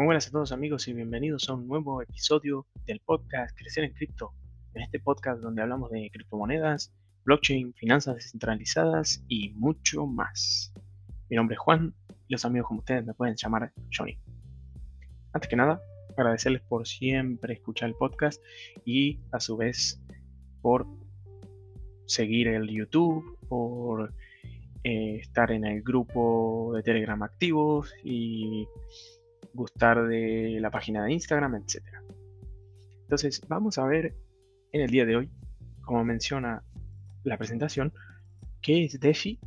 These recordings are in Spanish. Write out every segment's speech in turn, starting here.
Muy buenas a todos amigos y bienvenidos a un nuevo episodio del podcast Crecer en Cripto. En este podcast donde hablamos de criptomonedas, blockchain, finanzas descentralizadas y mucho más. Mi nombre es Juan y los amigos como ustedes me pueden llamar Johnny. Antes que nada, agradecerles por siempre escuchar el podcast y a su vez por seguir el YouTube, por eh, estar en el grupo de Telegram activos y gustar de la página de Instagram, etc. Entonces, vamos a ver en el día de hoy, como menciona la presentación, qué es DeFi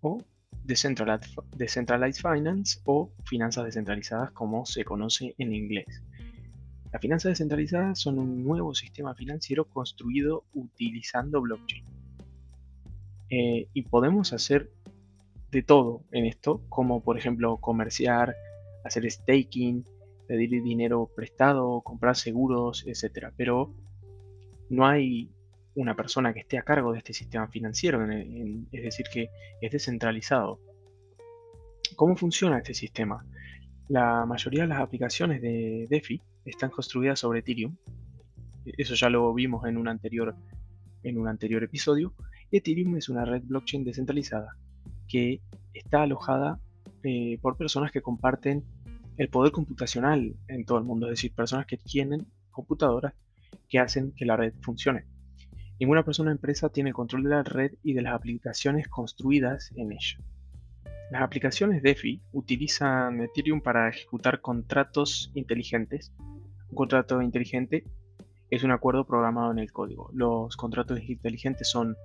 o Decentralized Finance o finanzas descentralizadas como se conoce en inglés. Las finanzas descentralizadas son un nuevo sistema financiero construido utilizando blockchain. Eh, y podemos hacer de todo en esto, como por ejemplo comerciar, hacer staking, pedir dinero prestado, comprar seguros, etc. Pero no hay una persona que esté a cargo de este sistema financiero, es decir, que es descentralizado. ¿Cómo funciona este sistema? La mayoría de las aplicaciones de DeFi están construidas sobre Ethereum. Eso ya lo vimos en un anterior, en un anterior episodio. Ethereum es una red blockchain descentralizada que está alojada eh, por personas que comparten el poder computacional en todo el mundo, es decir, personas que tienen computadoras que hacen que la red funcione. Ninguna persona o empresa tiene control de la red y de las aplicaciones construidas en ella. Las aplicaciones DeFi utilizan Ethereum para ejecutar contratos inteligentes. Un contrato inteligente es un acuerdo programado en el código. Los contratos inteligentes son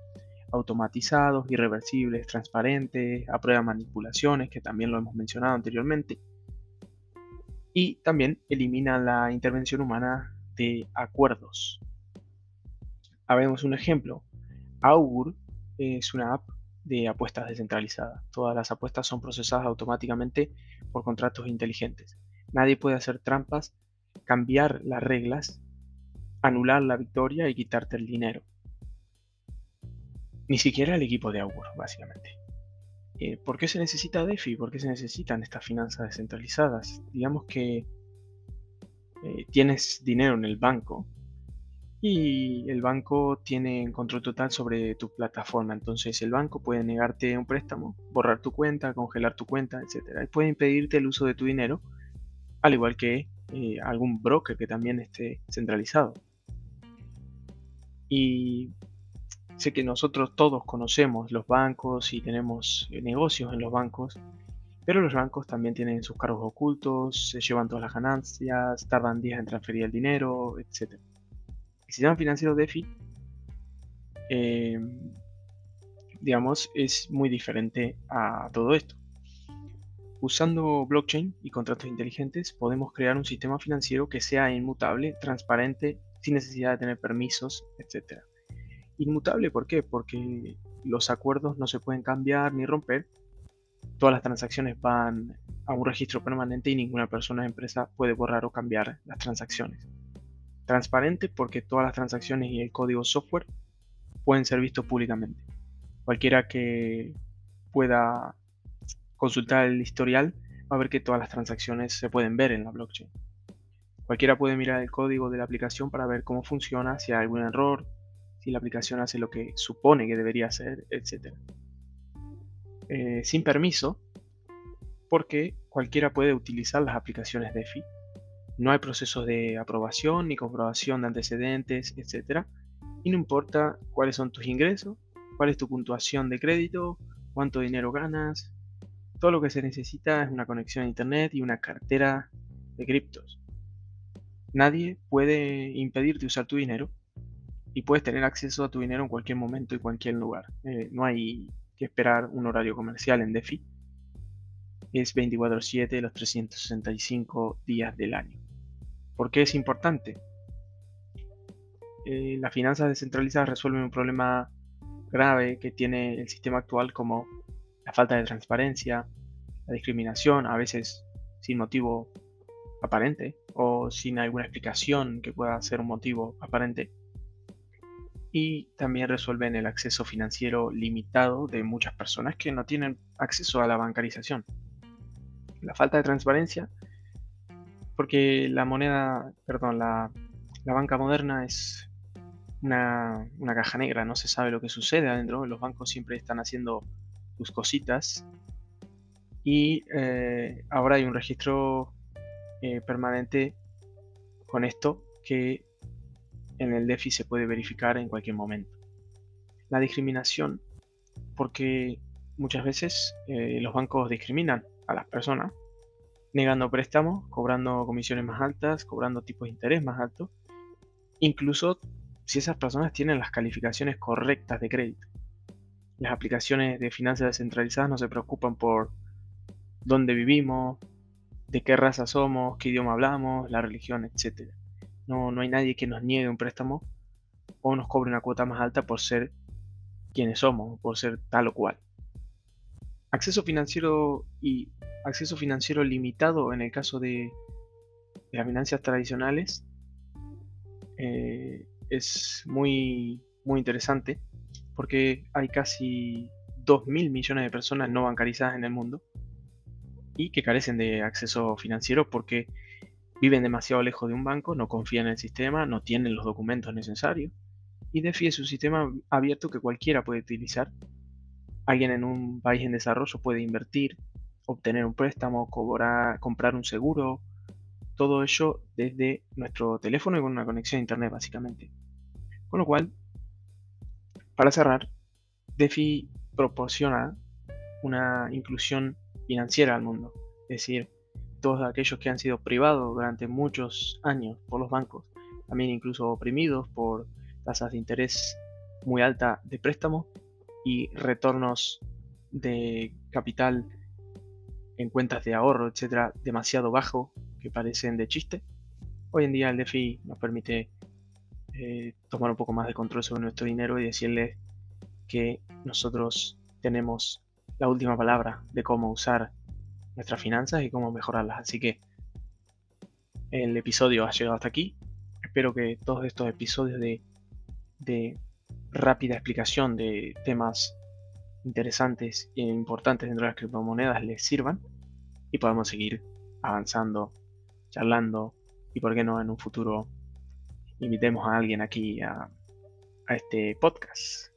automatizados, irreversibles, transparentes, a prueba de manipulaciones, que también lo hemos mencionado anteriormente. Y también elimina la intervención humana de acuerdos. Habemos un ejemplo. Augur es una app de apuestas descentralizadas. Todas las apuestas son procesadas automáticamente por contratos inteligentes. Nadie puede hacer trampas, cambiar las reglas, anular la victoria y quitarte el dinero. Ni siquiera el equipo de Augur, básicamente. Eh, ¿Por qué se necesita DeFi? ¿Por qué se necesitan estas finanzas descentralizadas? Digamos que eh, tienes dinero en el banco y el banco tiene control total sobre tu plataforma. Entonces el banco puede negarte un préstamo, borrar tu cuenta, congelar tu cuenta, etc. Y puede impedirte el uso de tu dinero, al igual que eh, algún broker que también esté centralizado. Y Sé que nosotros todos conocemos los bancos y tenemos eh, negocios en los bancos, pero los bancos también tienen sus cargos ocultos, se llevan todas las ganancias, tardan días en transferir el dinero, etc. El sistema financiero DeFi, eh, digamos, es muy diferente a todo esto. Usando blockchain y contratos inteligentes podemos crear un sistema financiero que sea inmutable, transparente, sin necesidad de tener permisos, etc. Inmutable, ¿por qué? Porque los acuerdos no se pueden cambiar ni romper. Todas las transacciones van a un registro permanente y ninguna persona o empresa puede borrar o cambiar las transacciones. Transparente porque todas las transacciones y el código software pueden ser vistos públicamente. Cualquiera que pueda consultar el historial va a ver que todas las transacciones se pueden ver en la blockchain. Cualquiera puede mirar el código de la aplicación para ver cómo funciona, si hay algún error, si la aplicación hace lo que supone que debería hacer, etc. Eh, sin permiso, porque cualquiera puede utilizar las aplicaciones DeFi. No hay procesos de aprobación ni comprobación de antecedentes, etc. Y no importa cuáles son tus ingresos, cuál es tu puntuación de crédito, cuánto dinero ganas. Todo lo que se necesita es una conexión a Internet y una cartera de criptos. Nadie puede impedirte usar tu dinero y puedes tener acceso a tu dinero en cualquier momento y cualquier lugar. Eh, no hay que esperar un horario comercial en DeFi. Es 24/7 los 365 días del año. ¿Por qué es importante? Eh, las finanzas descentralizadas resuelven un problema grave que tiene el sistema actual como la falta de transparencia, la discriminación, a veces sin motivo aparente o sin alguna explicación que pueda ser un motivo aparente y también resuelven el acceso financiero limitado de muchas personas que no tienen acceso a la bancarización. La falta de transparencia Porque la moneda, perdón, la, banca moderna es una, caja negra, no se sabe lo que sucede adentro, los bancos siempre están haciendo sus cositas y eh, ahora hay un registro eh, permanente con esto que en el DeFi se puede verificar en cualquier momento. La discriminación, porque muchas veces eh, los bancos discriminan a las personas, negando préstamos, cobrando comisiones más altas, cobrando tipos de interés más altos, incluso si esas personas tienen las calificaciones correctas de crédito. Las aplicaciones de finanzas descentralizadas no se preocupan por dónde vivimos, de qué raza somos, qué idioma hablamos, la religión, etc. No, no hay nadie que nos niegue un préstamo o nos cobre una cuota más alta por ser quienes somos, por ser tal o cual. Acceso financiero y acceso financiero limitado en el caso de, las finanzas tradicionales eh, es muy, muy interesante porque hay casi 2.000 millones de personas no bancarizadas en el mundo y que carecen de acceso financiero porque viven demasiado lejos de un banco, no confían en el sistema, no tienen los documentos necesarios y DeFi es un sistema abierto que cualquiera puede utilizar. Alguien en un país en desarrollo puede invertir, obtener un préstamo, cobrar, comprar un seguro, todo ello desde nuestro teléfono y con una conexión a internet básicamente. Con lo cual, para cerrar, DeFi proporciona una inclusión financiera al mundo. Es decir, todos aquellos que han sido privados durante muchos años por los bancos, también incluso oprimidos por tasas de interés muy alta de préstamo y retornos de capital en cuentas de ahorro, etcétera, demasiado bajo, que parecen de chiste. Hoy en día el DeFi nos permite eh, tomar un poco más de control sobre nuestro dinero y decirle que nosotros tenemos la última palabra de cómo usar nuestras finanzas y cómo mejorarlas. Así que el episodio ha llegado hasta aquí. Espero que todos estos episodios de, de rápida explicación de temas interesantes e importantes dentro de las criptomonedas les sirvan y podamos seguir avanzando, charlando y por qué no en un futuro invitemos a alguien aquí a, a este podcast.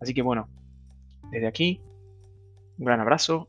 Así que bueno, desde aquí un gran abrazo